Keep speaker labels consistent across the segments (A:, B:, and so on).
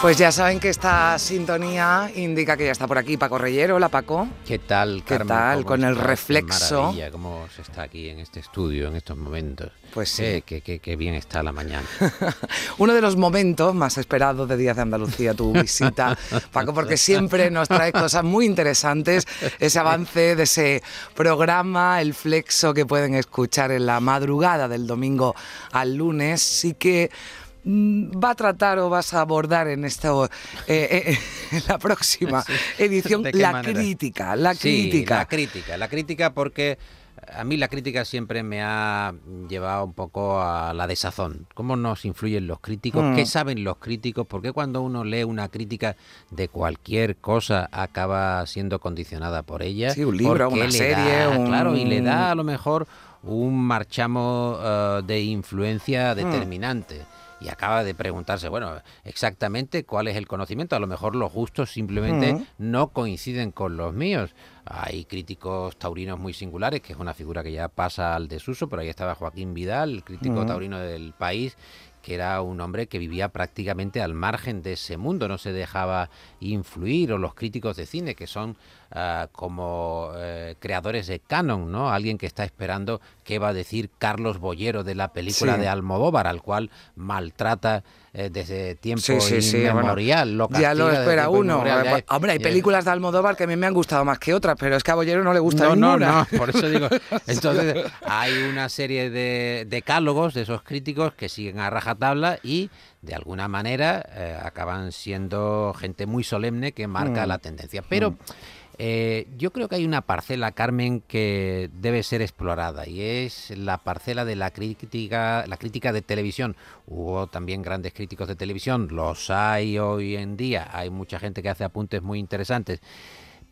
A: Pues ya saben que esta sintonía indica que ya está por aquí Paco Reyero. Hola Paco.
B: ¿Qué tal,
A: ¿Qué
B: Carmen?
A: tal?
B: ¿Cómo
A: Con el?
B: Qué
A: reflexo.
B: maravilla, cómo se está aquí en este estudio en estos momentos.
A: Pues sí.
B: Qué, qué- qué- qué bien está la mañana.
A: Uno de los momentos más esperados de Días de Andalucía, tu visita, Paco, porque siempre nos trae cosas muy interesantes, ese avance de ese programa, el flexo que pueden escuchar en la madrugada del domingo al lunes, sí que va a tratar o vas a abordar en esto eh, eh, en la próxima edición
B: ¿De qué
A: la
B: manera?
A: crítica, la
B: Sí,
A: crítica.
B: la crítica. La crítica porque a mí la crítica siempre me ha llevado un poco a la desazón. ¿Cómo nos influyen los críticos?
A: Mm.
B: ¿Qué saben los críticos? ¿Por qué cuando uno lee una crítica de cualquier cosa acaba siendo condicionada por ella?
A: Sí, un libro,
B: ¿Por qué
A: una serie,
B: da-
A: un-
B: Claro, y le da a lo mejor un marchamo eh, de influencia determinante. Y acaba de preguntarse, bueno, exactamente cuál es el conocimiento. A lo mejor los gustos simplemente
A: Mm.
B: no coinciden con los míos. Hay críticos taurinos muy singulares, que es una figura que ya pasa al desuso, pero ahí estaba Joaquín Vidal, el crítico
A: Mm.
B: taurino del país, que era un hombre que vivía prácticamente al margen de ese mundo, no se dejaba influir, o los críticos de cine, que son ah, como eh, creadores de canon, ¿no? Alguien que está esperando qué va a decir Carlos Bollero de la película
A: Sí.
B: de Almodóvar, al cual maltrata eh, desde tiempo
A: Sí, sí, bueno,
B: lo
A: ya lo espera uno. Hombre, hay películas de Almodóvar que a mí me han gustado más que otras, pero es que a Bollero no le gusta
B: no, no,
A: ninguna.
B: no, por eso digo. Entonces, hay una serie de decálogos de esos críticos que siguen a rajatabla y, de alguna manera, eh, acaban siendo gente muy solemne que marca
A: Mm.
B: la tendencia. Pero. Eh, yo creo que hay una parcela, Carmen, que debe ser explorada y es la parcela de la crítica, la crítica de televisión. Hubo también grandes críticos de televisión, los hay hoy en día. Hay mucha gente que hace apuntes muy interesantes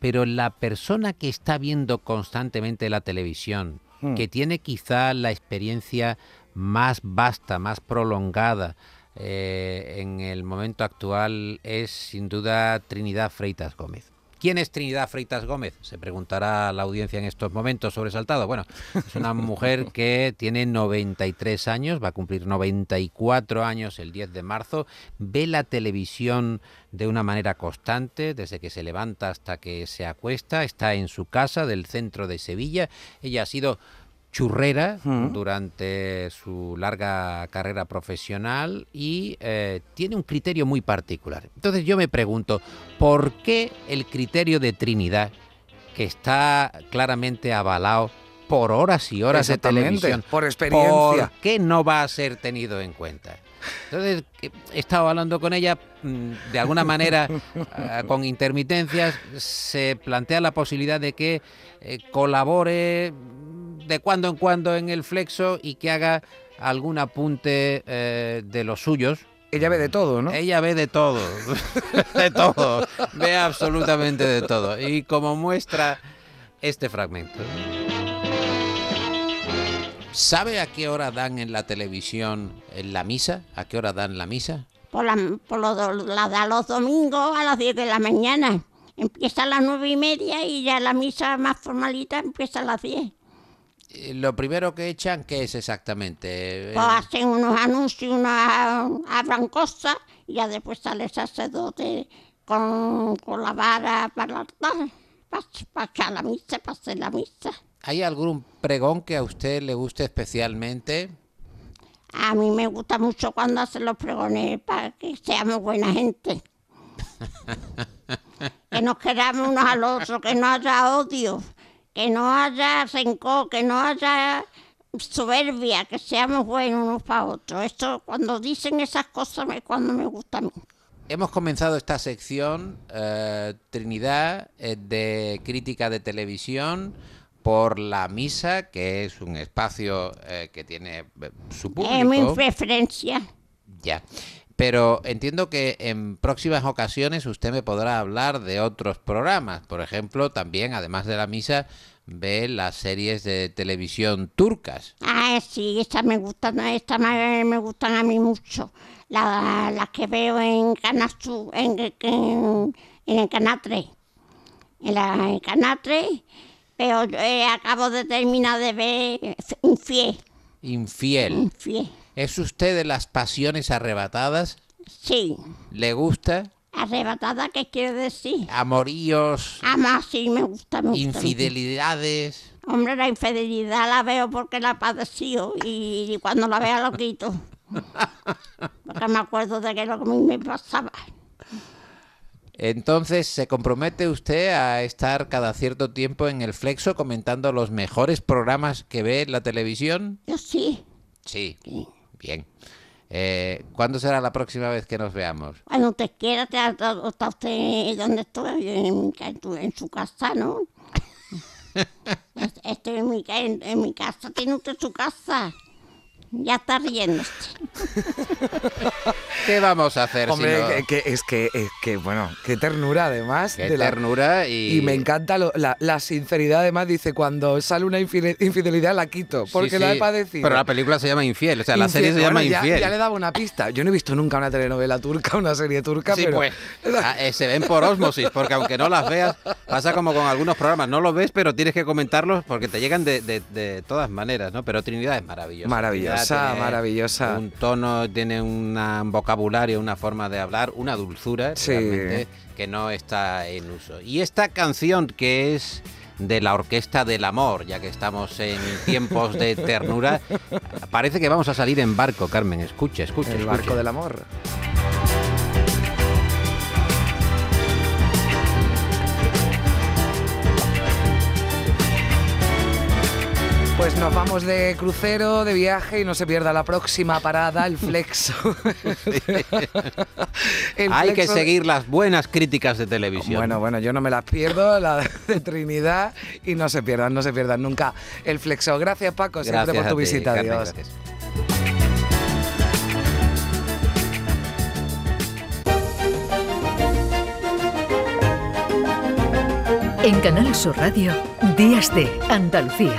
B: pero la persona que está viendo constantemente la televisión,
A: Hmm.
B: que tiene quizá la experiencia más vasta, más prolongada eh, en el momento actual, es sin duda Trinidad Freitas Gómez. ¿Quién es Trinidad Freitas Gómez? Se preguntará la audiencia en estos momentos sobresaltado. Bueno, es una mujer que tiene 93 años, va a cumplir 94 años el 10 de marzo, ve la televisión de una manera constante, desde que se levanta hasta que se acuesta, está en su casa del centro de Sevilla. Ella ha sido churrera
A: Mm.
B: durante su larga carrera profesional y eh, tiene un criterio muy particular. Entonces yo me pregunto, ¿por qué el criterio de Trinidad, que está claramente avalado por horas y horas de televisión,
A: por experiencia.
B: ¿por qué no va a ser tenido en cuenta? Entonces, he estado hablando con ella, mm, de alguna manera, ah, con intermitencias, se plantea la posibilidad de que eh, colabore de cuando en cuando en el flexo y que haga algún apunte eh, de los suyos.
A: Ella ve de todo, ¿no?
B: Ella ve de todo, de todo, ve absolutamente de todo. Y como muestra este fragmento. ¿Sabe a qué hora dan en la televisión en la misa? ¿A qué hora dan la misa?
C: Por, la, por lo do- la de los domingos a las 10 de la mañana. Empieza a las nueve y media y ya la misa más formalita empieza a las 10.
B: Eh, Lo primero que echan, ¿qué es exactamente?
C: Pues hacen unos anuncios, unas abran cosas y ya después sale el sacerdote con, con la vara para el altar, para, echar la misa, para hacer la misa.
B: ¿Hay algún pregón que a usted le guste especialmente?
C: A mí me gusta mucho cuando hacen los pregones para que seamos buena gente. que nos queramos unos al otro, que no haya odio, que no haya rencor, que no haya soberbia, que seamos buenos unos para otros. Esto, cuando dicen esas cosas es cuando me gusta a mí.
B: Hemos comenzado esta sección, eh, Trinidad, eh, de crítica de televisión por la misa, que es un espacio eh, que tiene su público.
C: Es mi preferencia.
B: Ya. Pero entiendo que en próximas ocasiones usted me podrá hablar de otros programas. Por ejemplo, también, además de la misa, ve las series de televisión turcas.
C: Ah, sí, estas me gustan, estas me, gustan a mí mucho. La- Las que veo en Canal en, en, en el Canal 3. En la en Canal 3, pero yo, eh, acabo de terminar de ver Infiel.
B: Infiel.
C: Infiel.
B: ¿Es usted de las pasiones arrebatadas?
C: Sí.
B: ¿Le gusta?
C: Arrebatada, ¿qué quiere decir?
B: Amoríos,
C: Ah, sí, me gusta, me gusta.
B: infidelidades.
C: Hombre, la infidelidad la veo porque la he padecido y cuando la vea lo quito. Porque me acuerdo de que lo que a mí me pasaba.
B: Entonces, ¿se compromete usted a estar cada cierto tiempo en el Flexo comentando los mejores programas que ve en la televisión?
C: Yo sí.
B: Sí. Bien. Eh, ¿Cuándo será la próxima vez que nos veamos?
C: Cuando usted quiera, te- está usted donde estoy, en, mi en su casa, ¿no? Es- Estoy en mi, ca- en, en mi casa, tiene usted su casa. Ya está riéndose.
B: ¿Qué vamos a hacer? si
A: Hombre,
B: no-
A: que, que- es, que, es que, bueno, qué ternura además.
B: Qué
A: de la-
B: ternura y...
A: Y me encanta lo- la, la sinceridad, además, dice, cuando sale una infide- infidelidad la quito,
B: Sí,
A: porque la
B: sí,
A: he padecido.
B: Pero la película se llama Infiel, o sea, la serie se llama
A: bueno, ya-
B: Infiel.
A: Ya, le daba una pista. Yo no he visto nunca una telenovela turca, una serie turca,
B: Sí,
A: pero...
B: pues ah, eh, se ven por osmosis, porque aunque no las veas, pasa como con algunos programas, no los ves, pero tienes que comentarlos porque te llegan de, de- de todas maneras, ¿no? Pero Trinidad es maravillosa.
A: Maravillosa, Maravillosa.
B: Un tono, tiene una- un vocabulario, una forma de hablar, una dulzura
A: Sí.
B: realmente que no está en uso. Y esta canción que es de la Orquesta del Amor, ya que estamos en tiempos de ternura, parece que vamos a salir en barco, Carmen. Escucha, escucha.
A: El barco del amor. Pues nos vamos de crucero, de viaje y no se pierda la próxima parada, el flexo. El
B: Hay que seguir las buenas críticas de televisión.
A: Bueno, bueno, yo no me las pierdo, la de Trinidad, y no se pierdan, no se pierdan nunca el flexo. Gracias Paco, siempre
B: Gracias
A: por tu
B: a ti,
A: visita,
B: Carmen,
A: adiós.
B: gracias.
D: En Canal Sur Radio, Días de Andalucía,